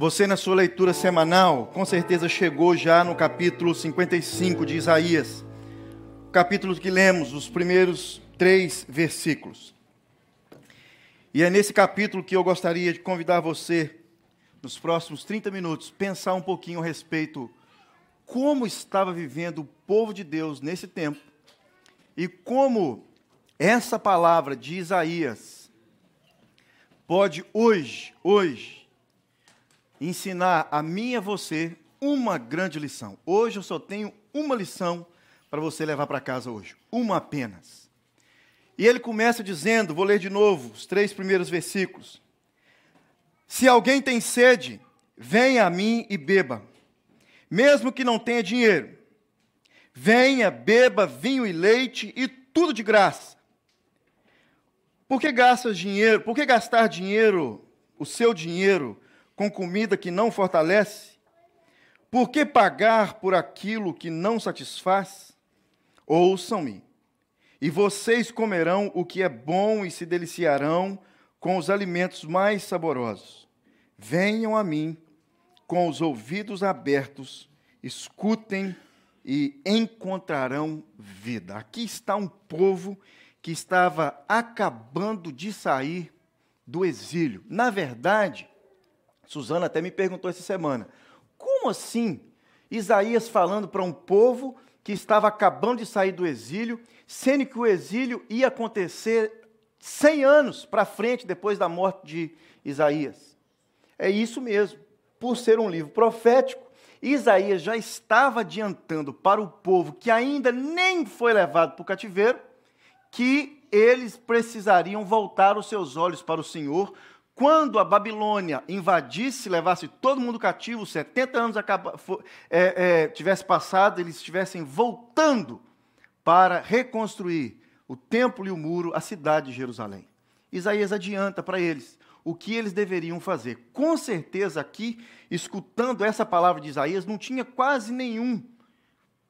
Você, na sua leitura semanal, com certeza chegou já no capítulo 55 de Isaías, o capítulo que lemos, os primeiros três versículos. E é nesse capítulo que eu gostaria de convidar você, nos próximos 30 minutos, pensar um pouquinho a respeito como estava vivendo o povo de Deus nesse tempo e como essa palavra de Isaías pode hoje, hoje, ensinar a mim e a você uma grande lição. Hoje eu só tenho uma lição para você levar para casa hoje, uma apenas. E ele começa dizendo, vou ler de novo os três primeiros versículos. Se alguém tem sede, venha a mim e beba, mesmo que não tenha dinheiro. Venha, beba vinho e leite e tudo de graça. Por que gastas dinheiro? Por que gastar dinheiro, o seu dinheiro, com comida que não fortalece? Por que pagar por aquilo que não satisfaz? Ouçam-me, e vocês comerão o que é bom e se deliciarão com os alimentos mais saborosos. Venham a mim com os ouvidos abertos, escutem e encontrarão vida. Aqui está um povo que estava acabando de sair do exílio. Na verdade, Suzana até me perguntou essa semana: como assim Isaías falando para um povo que estava acabando de sair do exílio, sendo que o exílio ia acontecer 100 anos para frente depois da morte de Isaías? É isso mesmo. Por ser um livro profético, Isaías já estava adiantando para o povo que ainda nem foi levado para o cativeiro, que eles precisariam voltar os seus olhos para o Senhor, quando a Babilônia invadisse, levasse todo mundo cativo, 70 anos acaba, é, é, tivesse passado, eles estivessem voltando para reconstruir o templo e o muro, a cidade de Jerusalém. Isaías adianta para eles o que eles deveriam fazer. Com certeza, aqui, escutando essa palavra de Isaías, não tinha quase nenhum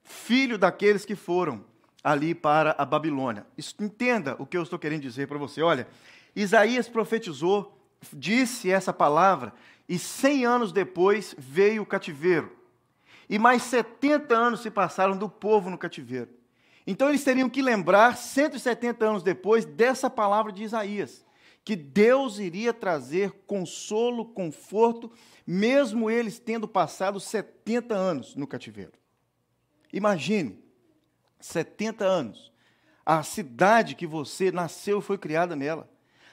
filho daqueles que foram ali para a Babilônia. Entenda o que eu estou querendo dizer para você. Olha, Isaías profetizou disse essa palavra, e cem anos depois veio o cativeiro. E mais 70 anos se passaram do povo no cativeiro. Então eles teriam que lembrar, 170 anos depois, dessa palavra de Isaías, que Deus iria trazer consolo, conforto, mesmo eles tendo passado 70 anos no cativeiro. Imagine, 70 anos, a cidade que você nasceu e foi criada nela,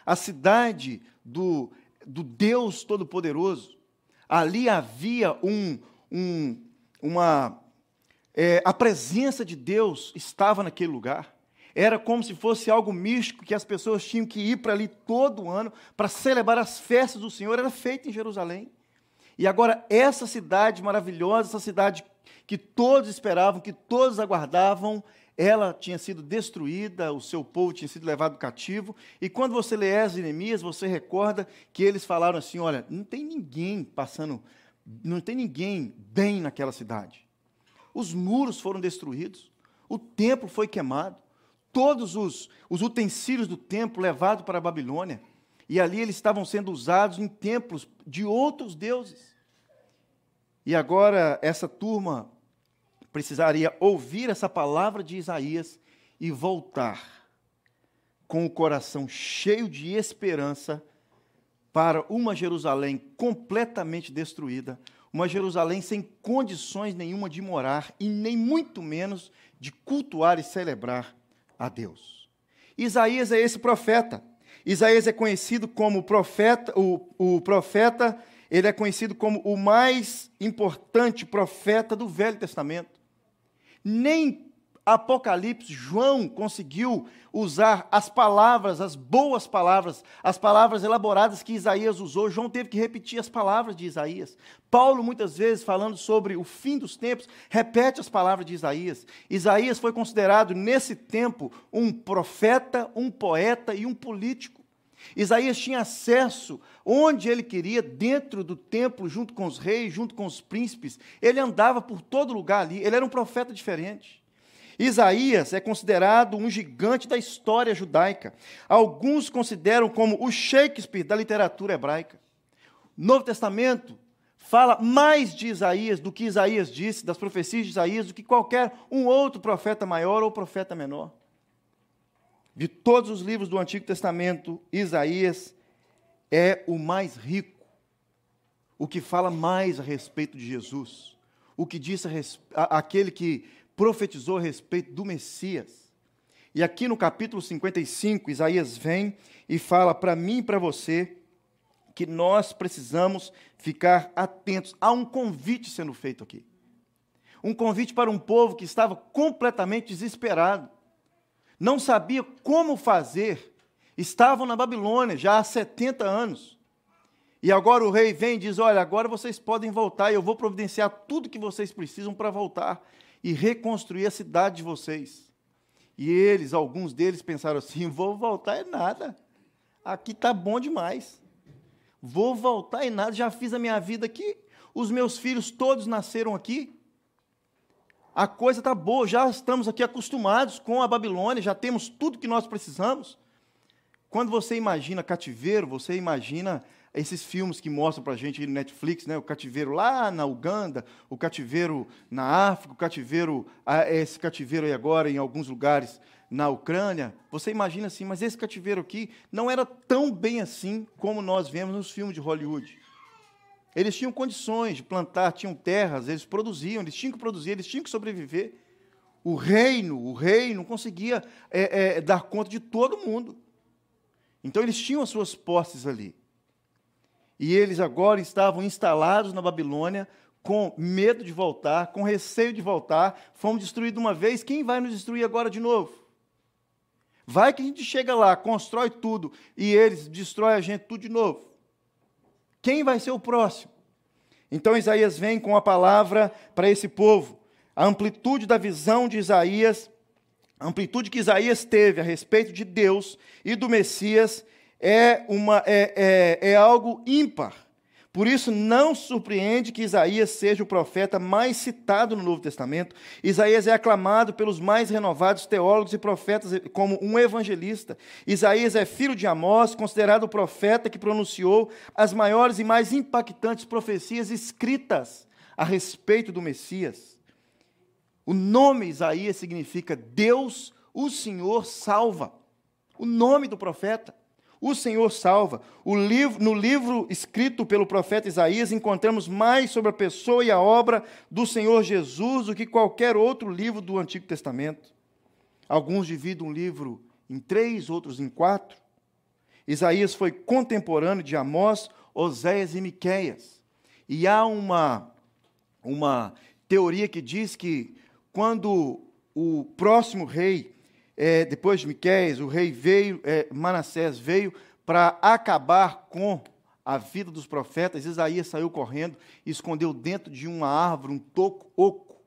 a cidade do, do Deus Todo-Poderoso. Ali havia um, um, uma. É, a presença de Deus estava naquele lugar. Era como se fosse algo místico que as pessoas tinham que ir para ali todo ano para celebrar as festas do Senhor. Era feito em Jerusalém. E agora, essa cidade maravilhosa, essa cidade que todos esperavam, que todos aguardavam, ela tinha sido destruída, o seu povo tinha sido levado cativo. E quando você lê as Neemias, você recorda que eles falaram assim: olha, não tem ninguém passando, não tem ninguém bem naquela cidade. Os muros foram destruídos, o templo foi queimado, todos os, os utensílios do templo levados para a Babilônia. E ali eles estavam sendo usados em templos de outros deuses. E agora essa turma precisaria ouvir essa palavra de Isaías e voltar com o coração cheio de esperança para uma Jerusalém completamente destruída, uma Jerusalém sem condições nenhuma de morar e nem muito menos de cultuar e celebrar a Deus. Isaías é esse profeta. Isaías é conhecido como profeta, o, o profeta, ele é conhecido como o mais importante profeta do Velho Testamento. Nem Apocalipse, João conseguiu usar as palavras, as boas palavras, as palavras elaboradas que Isaías usou. João teve que repetir as palavras de Isaías. Paulo, muitas vezes, falando sobre o fim dos tempos, repete as palavras de Isaías. Isaías foi considerado, nesse tempo, um profeta, um poeta e um político. Isaías tinha acesso onde ele queria, dentro do templo, junto com os reis, junto com os príncipes. Ele andava por todo lugar ali. Ele era um profeta diferente. Isaías é considerado um gigante da história judaica. Alguns consideram como o Shakespeare da literatura hebraica. Novo Testamento fala mais de Isaías, do que Isaías disse, das profecias de Isaías, do que qualquer um outro profeta maior ou profeta menor. De todos os livros do Antigo Testamento, Isaías é o mais rico, o que fala mais a respeito de Jesus, o que disse a, aquele que profetizou a respeito do Messias. E aqui no capítulo 55, Isaías vem e fala para mim e para você que nós precisamos ficar atentos. Há um convite sendo feito aqui. Um convite para um povo que estava completamente desesperado, não sabia como fazer, estavam na Babilônia já há 70 anos. E agora o rei vem e diz: Olha, agora vocês podem voltar, e eu vou providenciar tudo que vocês precisam para voltar e reconstruir a cidade de vocês. E eles, alguns deles, pensaram assim: Vou voltar é nada, aqui está bom demais. Vou voltar e nada, já fiz a minha vida aqui, os meus filhos todos nasceram aqui. A coisa está boa, já estamos aqui acostumados com a Babilônia, já temos tudo que nós precisamos. Quando você imagina cativeiro, você imagina esses filmes que mostram para a gente no Netflix, né? o cativeiro lá na Uganda, o cativeiro na África, o cativeiro, esse cativeiro aí agora em alguns lugares na Ucrânia. Você imagina assim, mas esse cativeiro aqui não era tão bem assim como nós vemos nos filmes de Hollywood. Eles tinham condições de plantar, tinham terras, eles produziam, eles tinham que produzir, eles tinham que sobreviver. O reino, o rei não conseguia é, é, dar conta de todo mundo. Então eles tinham as suas posses ali. E eles agora estavam instalados na Babilônia com medo de voltar, com receio de voltar. Fomos destruídos uma vez, quem vai nos destruir agora de novo? Vai que a gente chega lá, constrói tudo e eles destroem a gente tudo de novo. Quem vai ser o próximo? Então Isaías vem com a palavra para esse povo. A amplitude da visão de Isaías, a amplitude que Isaías teve a respeito de Deus e do Messias é, uma, é, é, é algo ímpar. Por isso, não surpreende que Isaías seja o profeta mais citado no Novo Testamento. Isaías é aclamado pelos mais renovados teólogos e profetas como um evangelista. Isaías é filho de Amós, considerado o profeta que pronunciou as maiores e mais impactantes profecias escritas a respeito do Messias. O nome Isaías significa Deus, o Senhor salva. O nome do profeta. O Senhor salva. Livro, no livro escrito pelo profeta Isaías, encontramos mais sobre a pessoa e a obra do Senhor Jesus do que qualquer outro livro do Antigo Testamento. Alguns dividem um livro em três, outros em quatro. Isaías foi contemporâneo de Amós, Oséias e Miqueias. E há uma, uma teoria que diz que quando o próximo rei é, depois de Miqués, o rei veio, é, Manassés veio para acabar com a vida dos profetas. Isaías saiu correndo e escondeu dentro de uma árvore um toco oco.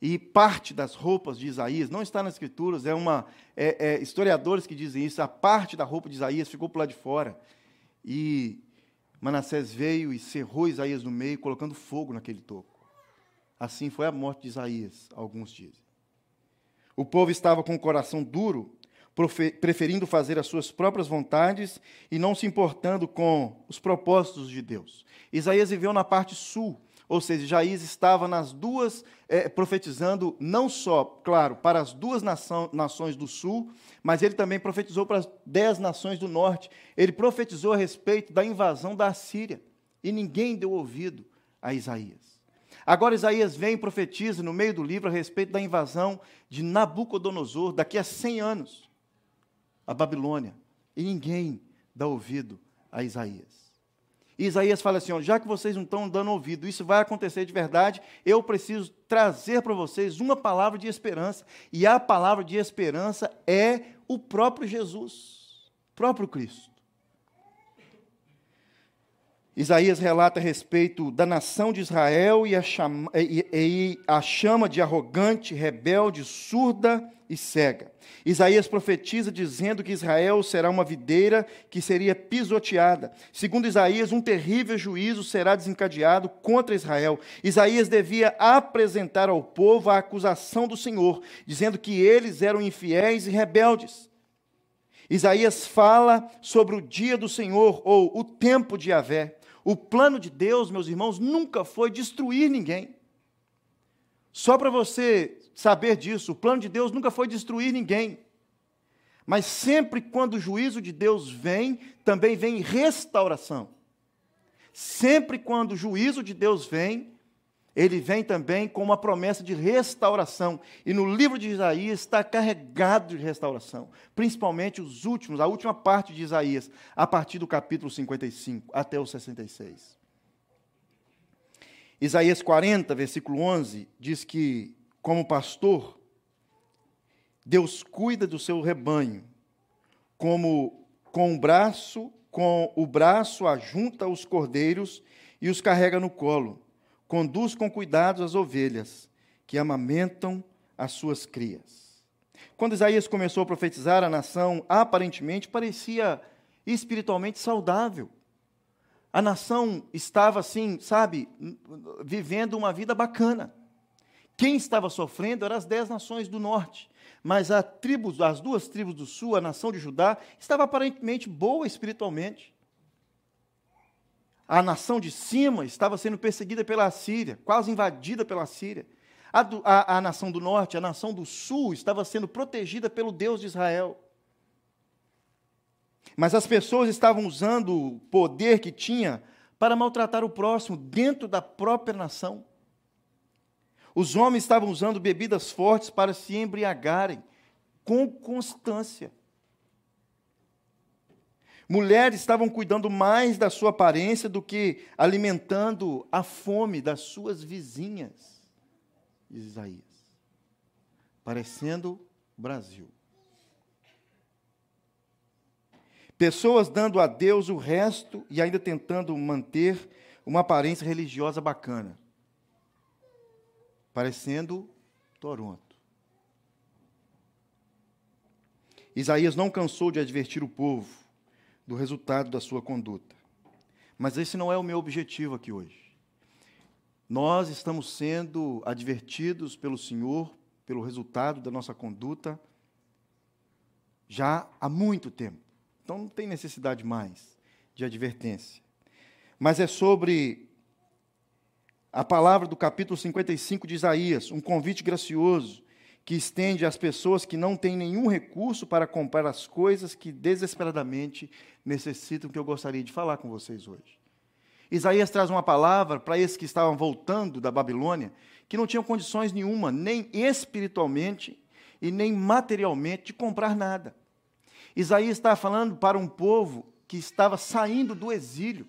E parte das roupas de Isaías, não está nas escrituras, é uma é, é, historiadores que dizem isso, a parte da roupa de Isaías ficou por lá de fora. E Manassés veio e cerrou Isaías no meio, colocando fogo naquele toco. Assim foi a morte de Isaías, alguns dizem. O povo estava com o coração duro, preferindo fazer as suas próprias vontades e não se importando com os propósitos de Deus. Isaías viveu na parte sul, ou seja, Isaías estava nas duas, é, profetizando não só, claro, para as duas nação, nações do sul, mas ele também profetizou para as dez nações do norte. Ele profetizou a respeito da invasão da Síria e ninguém deu ouvido a Isaías. Agora Isaías vem e profetiza no meio do livro a respeito da invasão de Nabucodonosor daqui a 100 anos, a Babilônia. E ninguém dá ouvido a Isaías. E Isaías fala assim: ó, já que vocês não estão dando ouvido, isso vai acontecer de verdade, eu preciso trazer para vocês uma palavra de esperança. E a palavra de esperança é o próprio Jesus, próprio Cristo. Isaías relata a respeito da nação de Israel e a, chama, e, e a chama de arrogante, rebelde, surda e cega. Isaías profetiza dizendo que Israel será uma videira que seria pisoteada. Segundo Isaías, um terrível juízo será desencadeado contra Israel. Isaías devia apresentar ao povo a acusação do Senhor, dizendo que eles eram infiéis e rebeldes. Isaías fala sobre o dia do Senhor ou o tempo de Yahvé O plano de Deus, meus irmãos, nunca foi destruir ninguém. Só para você saber disso, o plano de Deus nunca foi destruir ninguém. Mas sempre quando o juízo de Deus vem, também vem restauração. Sempre quando o juízo de Deus vem, ele vem também com uma promessa de restauração. E no livro de Isaías está carregado de restauração, principalmente os últimos, a última parte de Isaías, a partir do capítulo 55 até o 66. Isaías 40, versículo 11, diz que, como pastor, Deus cuida do seu rebanho, como com o braço, com o braço ajunta os cordeiros e os carrega no colo conduz com cuidado as ovelhas que amamentam as suas crias. Quando Isaías começou a profetizar, a nação aparentemente parecia espiritualmente saudável. A nação estava assim, sabe, vivendo uma vida bacana. Quem estava sofrendo eram as dez nações do norte, mas a tribo, as duas tribos do sul, a nação de Judá, estava aparentemente boa espiritualmente a nação de cima estava sendo perseguida pela Assíria, quase invadida pela Síria. A, do, a, a, nação do norte, a nação do sul, estava sendo protegida pelo Deus de Israel. Mas as pessoas estavam usando o poder que tinha para maltratar o próximo dentro da própria nação. Os homens estavam usando bebidas fortes para se embriagarem com constância. Mulheres estavam cuidando mais da sua aparência do que alimentando a fome das suas vizinhas, Isaías. Parecendo Brasil. Pessoas dando a Deus o resto e ainda tentando manter uma aparência religiosa bacana. Parecendo Toronto. Isaías não cansou de advertir o povo do resultado da sua conduta. Mas esse não é o meu objetivo aqui hoje. Nós estamos sendo advertidos pelo Senhor pelo resultado da nossa conduta já há muito tempo. Então não tem necessidade mais de advertência. Mas é sobre a palavra do capítulo 55 de Isaías, um convite gracioso que estende às pessoas que não têm nenhum recurso para comprar as coisas que desesperadamente necessitam, que eu gostaria de falar com vocês hoje. Isaías traz uma palavra para esses que estavam voltando da Babilônia, que não tinham condições nenhuma, nem espiritualmente e nem materialmente, de comprar nada. Isaías está falando para um povo que estava saindo do exílio.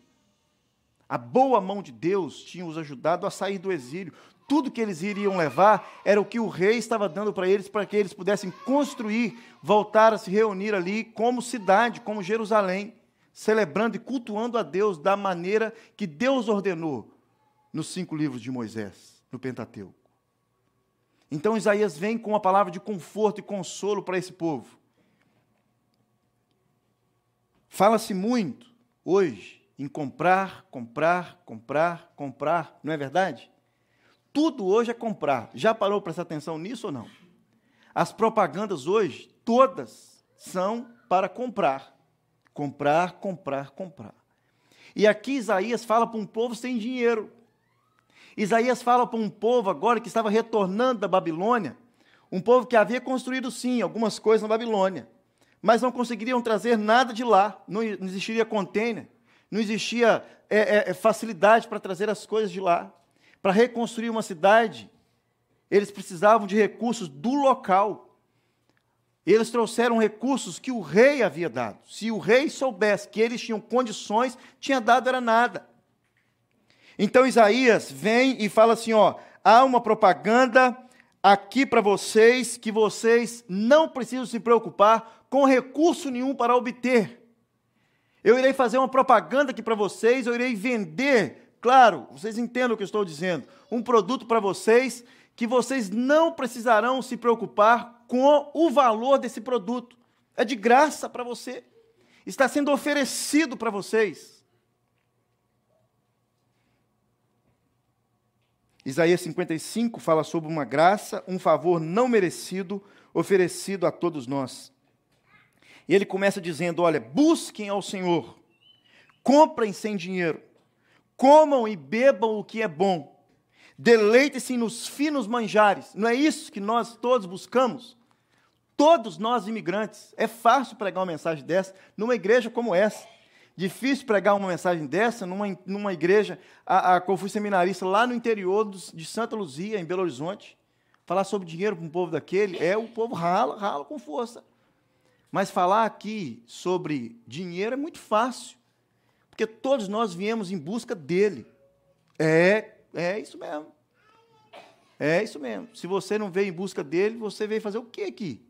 A boa mão de Deus tinha os ajudado a sair do exílio tudo que eles iriam levar era o que o rei estava dando para eles, para que eles pudessem construir, voltar a se reunir ali como cidade, como Jerusalém, celebrando e cultuando a Deus da maneira que Deus ordenou nos cinco livros de Moisés, no Pentateuco. Então Isaías vem com uma palavra de conforto e consolo para esse povo. Fala-se muito hoje em comprar, comprar, comprar, comprar, não é verdade? Tudo hoje é comprar. Já parou para prestar atenção nisso ou não? As propagandas hoje, todas, são para comprar. Comprar, comprar, comprar. E aqui Isaías fala para um povo sem dinheiro. Isaías fala para um povo agora que estava retornando da Babilônia, um povo que havia construído sim algumas coisas na Babilônia, mas não conseguiriam trazer nada de lá, não existiria container, não existia é, é, facilidade para trazer as coisas de lá. Para reconstruir uma cidade, eles precisavam de recursos do local. Eles trouxeram recursos que o rei havia dado. Se o rei soubesse que eles tinham condições, tinha dado era nada. Então Isaías vem e fala assim: ó, há uma propaganda aqui para vocês que vocês não precisam se preocupar com recurso nenhum para obter. Eu irei fazer uma propaganda aqui para vocês, eu irei vender Claro, vocês entendem o que eu estou dizendo. Um produto para vocês que vocês não precisarão se preocupar com o valor desse produto. É de graça para você. Está sendo oferecido para vocês. Isaías 55 fala sobre uma graça, um favor não merecido oferecido a todos nós. E ele começa dizendo: Olha, busquem ao Senhor, comprem sem dinheiro comam e bebam o que é bom, deleitem-se nos finos manjares. Não é isso que nós todos buscamos? Todos nós imigrantes. É fácil pregar uma mensagem dessa numa igreja como essa. Difícil pregar uma mensagem dessa numa, numa igreja, a, a, eu fui seminarista lá no interior dos, de Santa Luzia, em Belo Horizonte. Falar sobre dinheiro para um povo daquele, é o povo rala, rala com força. Mas falar aqui sobre dinheiro é muito fácil, porque todos nós viemos em busca dele. É, é isso mesmo. É isso mesmo. Se você não veio em busca dele, você veio fazer o que aqui?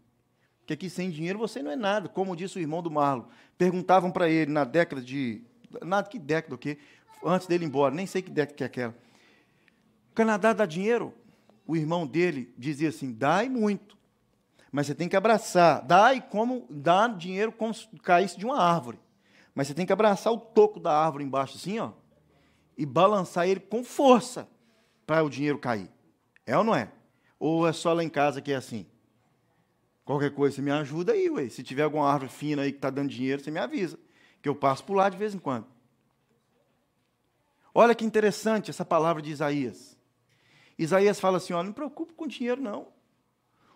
que aqui sem dinheiro você não é nada, como disse o irmão do Marlon. Perguntavam para ele na década de. Nada, que década o quê? Antes dele ir embora, nem sei que década que é aquela. O Canadá dá dinheiro? O irmão dele dizia assim: dá e muito. Mas você tem que abraçar. Dá e como dá dinheiro como se caísse de uma árvore. Mas você tem que abraçar o toco da árvore embaixo, assim, ó, e balançar ele com força para o dinheiro cair. É ou não é? Ou é só lá em casa que é assim? Qualquer coisa, você me ajuda aí, ué. Se tiver alguma árvore fina aí que está dando dinheiro, você me avisa. Que eu passo por lá de vez em quando. Olha que interessante essa palavra de Isaías. Isaías fala assim: olha, não me preocupe com dinheiro, não.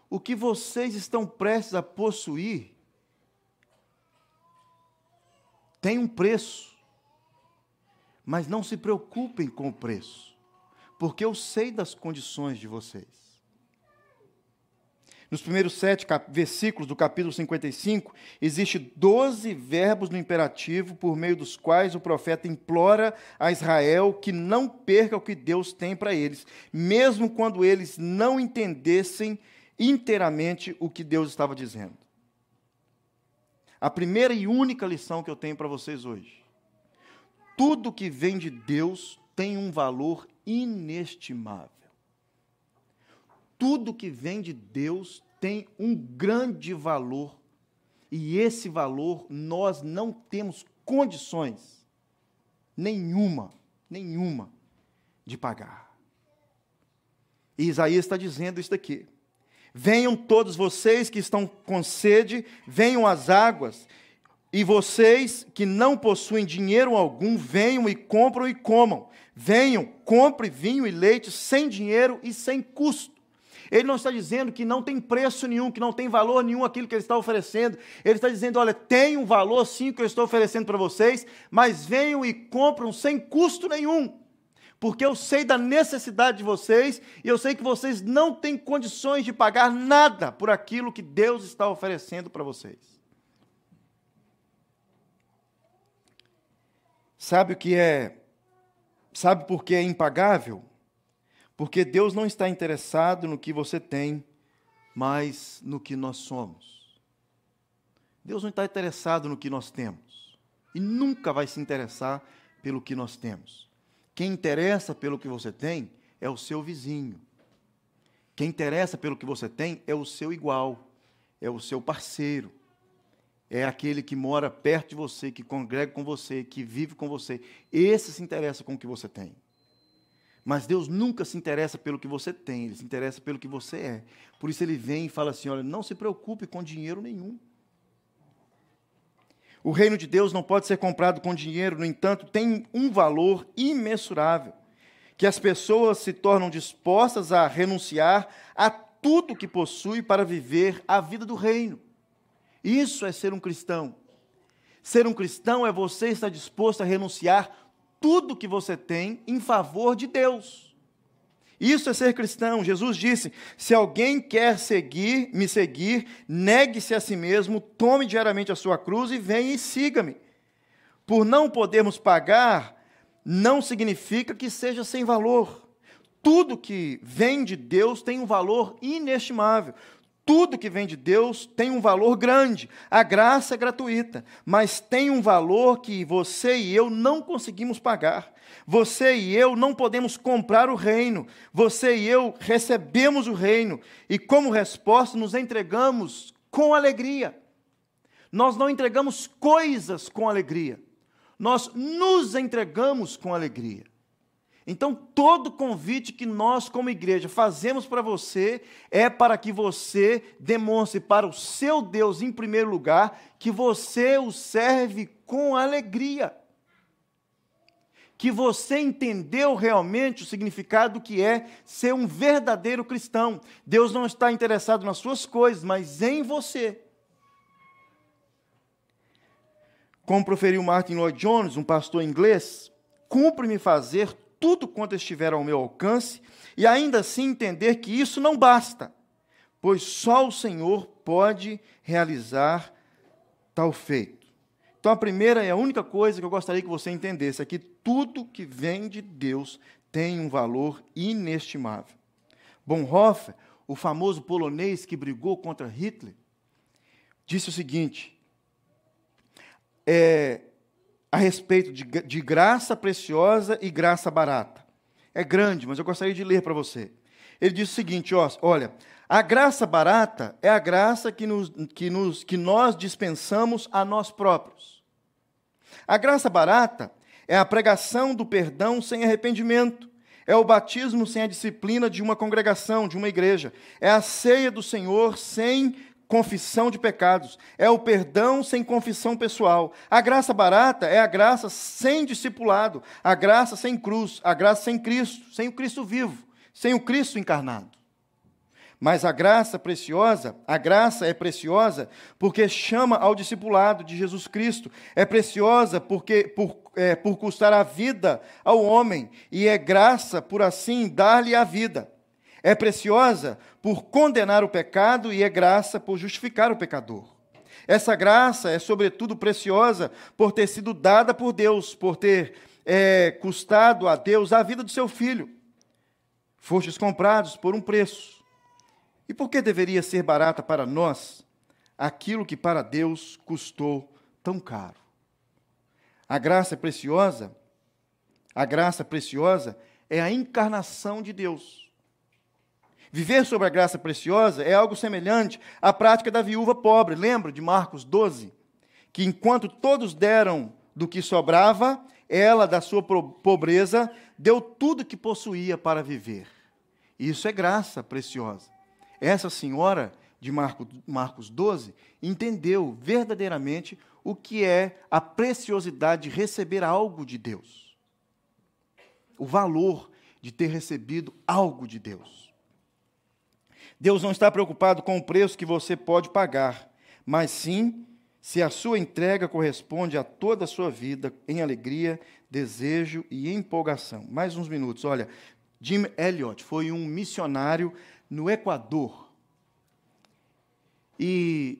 O que vocês estão prestes a possuir tem um preço. Mas não se preocupem com o preço, porque eu sei das condições de vocês. Nos primeiros sete versículos do capítulo 55, existe doze verbos no imperativo por meio dos quais o profeta implora a Israel que não perca o que Deus tem para eles, mesmo quando eles não entendessem inteiramente o que Deus estava dizendo. A primeira e única lição que eu tenho para vocês hoje: tudo que vem de Deus tem um valor inestimável tudo que vem de Deus tem um grande valor. E esse valor nós não temos condições nenhuma, nenhuma de pagar. E Isaías está dizendo isso daqui. Venham todos vocês que estão com sede, venham às águas, e vocês que não possuem dinheiro algum, venham e compram e comam. Venham, compre vinho e leite sem dinheiro e sem custo. Ele não está dizendo que não tem preço nenhum, que não tem valor nenhum aquilo que ele está oferecendo. Ele está dizendo: olha, tem um valor sim que eu estou oferecendo para vocês, mas venham e compram sem custo nenhum. Porque eu sei da necessidade de vocês e eu sei que vocês não têm condições de pagar nada por aquilo que Deus está oferecendo para vocês. Sabe o que é? Sabe por que é impagável? Porque Deus não está interessado no que você tem, mas no que nós somos. Deus não está interessado no que nós temos. E nunca vai se interessar pelo que nós temos. Quem interessa pelo que você tem é o seu vizinho. Quem interessa pelo que você tem é o seu igual, é o seu parceiro, é aquele que mora perto de você, que congrega com você, que vive com você. Esse se interessa com o que você tem. Mas Deus nunca se interessa pelo que você tem, Ele se interessa pelo que você é. Por isso Ele vem e fala assim: olha, não se preocupe com dinheiro nenhum. O reino de Deus não pode ser comprado com dinheiro, no entanto, tem um valor imensurável, que as pessoas se tornam dispostas a renunciar a tudo que possui para viver a vida do reino. Isso é ser um cristão. Ser um cristão é você estar disposto a renunciar tudo que você tem em favor de Deus. Isso é ser cristão. Jesus disse: se alguém quer seguir, me seguir, negue-se a si mesmo, tome diariamente a sua cruz e venha e siga-me. Por não podermos pagar, não significa que seja sem valor. Tudo que vem de Deus tem um valor inestimável. Tudo que vem de Deus tem um valor grande. A graça é gratuita, mas tem um valor que você e eu não conseguimos pagar. Você e eu não podemos comprar o reino. Você e eu recebemos o reino e, como resposta, nos entregamos com alegria. Nós não entregamos coisas com alegria. Nós nos entregamos com alegria. Então, todo convite que nós, como igreja, fazemos para você é para que você demonstre para o seu Deus, em primeiro lugar, que você o serve com alegria. que você entendeu realmente o significado que é ser um verdadeiro cristão. Deus não está interessado nas suas coisas, mas em você. Como proferiu Martin Lloyd Jones, um pastor inglês, cumpre-me fazer tudo quanto estiver ao meu alcance e ainda assim entender que isso não basta, pois só o Senhor pode realizar tal feito. Então a primeira e a única coisa que eu gostaria que você entendesse é que tudo que vem de Deus tem um valor inestimável. Bonhoeffer, o famoso polonês que brigou contra Hitler, disse o seguinte: é, a respeito de, de graça preciosa e graça barata. É grande, mas eu gostaria de ler para você. Ele diz o seguinte: ó, olha, a graça barata é a graça que, nos, que, nos, que nós dispensamos a nós próprios. A graça barata é a pregação do perdão sem arrependimento. É o batismo sem a disciplina de uma congregação, de uma igreja. É a ceia do Senhor sem confissão de pecados, é o perdão sem confissão pessoal. A graça barata é a graça sem discipulado, a graça sem cruz, a graça sem Cristo, sem o Cristo vivo, sem o Cristo encarnado. Mas a graça preciosa, a graça é preciosa porque chama ao discipulado de Jesus Cristo. É preciosa porque por, é, por custar a vida ao homem, e é graça por assim dar-lhe a vida. É preciosa por condenar o pecado e é graça por justificar o pecador. Essa graça é, sobretudo, preciosa por ter sido dada por Deus, por ter é, custado a Deus a vida do seu filho. Fostes comprados por um preço. E por que deveria ser barata para nós aquilo que para Deus custou tão caro? A graça preciosa, a graça preciosa é a encarnação de Deus. Viver sobre a graça preciosa é algo semelhante à prática da viúva pobre. Lembra de Marcos 12? Que enquanto todos deram do que sobrava, ela, da sua pobreza, deu tudo que possuía para viver. Isso é graça preciosa. Essa senhora de Marcos 12 entendeu verdadeiramente o que é a preciosidade de receber algo de Deus. O valor de ter recebido algo de Deus. Deus não está preocupado com o preço que você pode pagar, mas sim se a sua entrega corresponde a toda a sua vida em alegria, desejo e empolgação. Mais uns minutos. Olha, Jim Elliot foi um missionário no Equador. E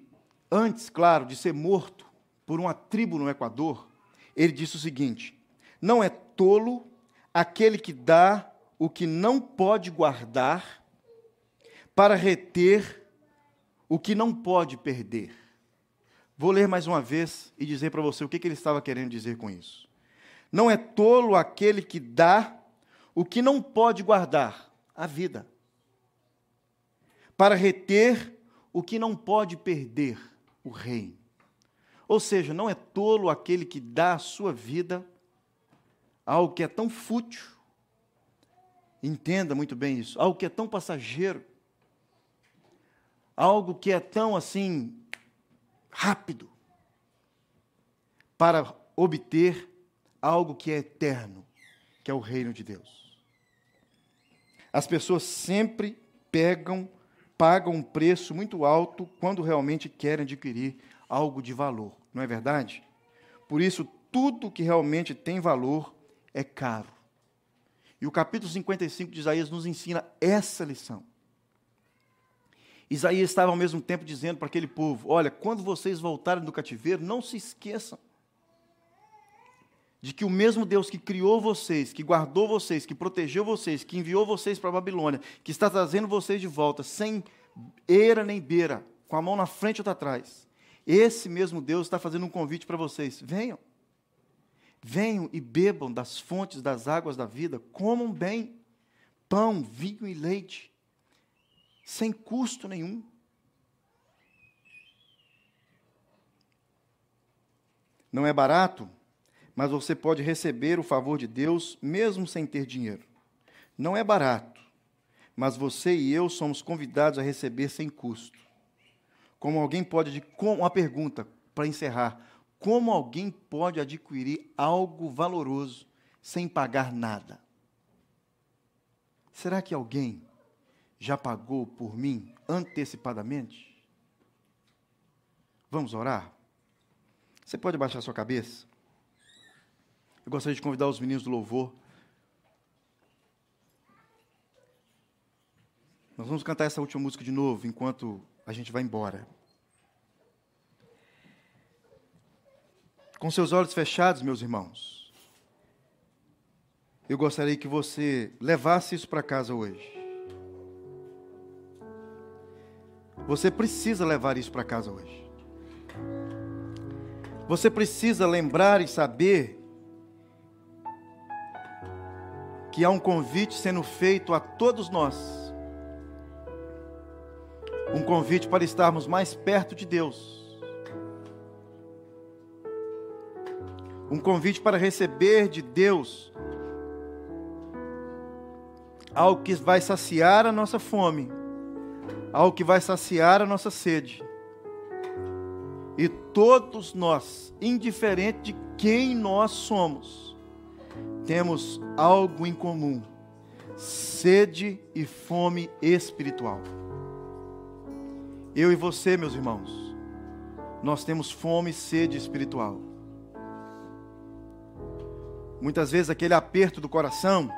antes, claro, de ser morto por uma tribo no Equador, ele disse o seguinte: Não é tolo aquele que dá o que não pode guardar para reter o que não pode perder. Vou ler mais uma vez e dizer para você o que, ele estava querendo dizer com isso. Não é tolo aquele que dá o que não pode guardar, a vida, para reter o que não pode perder, o reino. Ou seja, não é tolo aquele que dá a sua vida algo que é tão fútil, entenda muito bem isso, algo que é tão passageiro, algo que é tão assim rápido para obter algo que é eterno, que é o reino de Deus. As pessoas sempre pegam, pagam um preço muito alto quando realmente querem adquirir algo de valor, não é verdade? Por isso, tudo que realmente tem valor é caro. E o capítulo 55 de Isaías nos ensina essa lição. Isaías estava ao mesmo tempo dizendo para aquele povo: Olha, quando vocês voltarem do cativeiro, não se esqueçam de que o mesmo Deus que criou vocês, que guardou vocês, que protegeu vocês, que enviou vocês para a Babilônia, que está trazendo vocês de volta, sem eira nem beira, com a mão na frente ou atrás, esse mesmo Deus está fazendo um convite para vocês: venham. Venham e bebam das fontes das águas da vida, comam bem pão, vinho e leite sem custo nenhum. Não é barato, mas você pode receber o favor de Deus mesmo sem ter dinheiro. Não é barato, mas você e eu somos convidados a receber sem custo. Como alguém pode, uma pergunta para encerrar: como alguém pode adquirir algo valoroso sem pagar nada. Será que alguém já pagou por mim antecipadamente? Vamos orar? Você pode baixar sua cabeça? Eu gostaria de convidar os meninos do louvor. Nós vamos cantar essa última música de novo enquanto a gente vai embora. Com seus olhos fechados, meus irmãos, eu gostaria que você levasse isso para casa hoje. Você precisa levar isso para casa hoje. Você precisa lembrar e saber que há um convite sendo feito a todos nós. Um convite para estarmos mais perto de Deus. Um convite para receber de Deus algo que vai saciar a nossa fome, algo que vai saciar a nossa sede. E todos nós, indiferente de quem nós somos, temos algo em comum: sede e fome espiritual. Eu e você, meus irmãos, nós temos fome e sede espiritual. Muitas vezes aquele aperto do coração,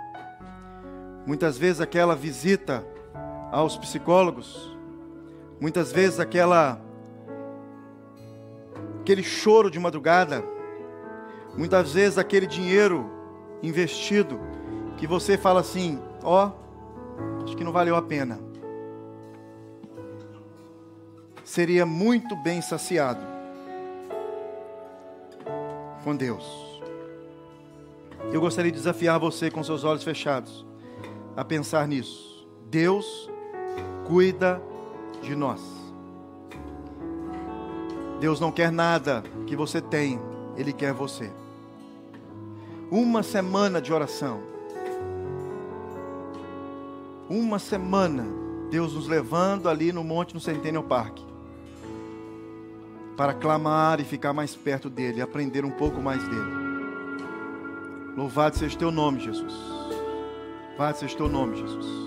muitas vezes aquela visita aos psicólogos, muitas vezes aquela aquele choro de madrugada, muitas vezes aquele dinheiro investido que você fala assim: ó, oh, acho que não valeu a pena. Seria muito bem saciado com Deus. Eu gostaria de desafiar você com seus olhos fechados a pensar nisso. Deus cuida de nós. Deus não quer nada que você tem, Ele quer você. Uma semana de oração. Uma semana, Deus nos levando ali no monte no Centennial Park. Para clamar e ficar mais perto dele, aprender um pouco mais dele. Louvado seja o teu nome, Jesus. Louvado seja o teu nome, Jesus.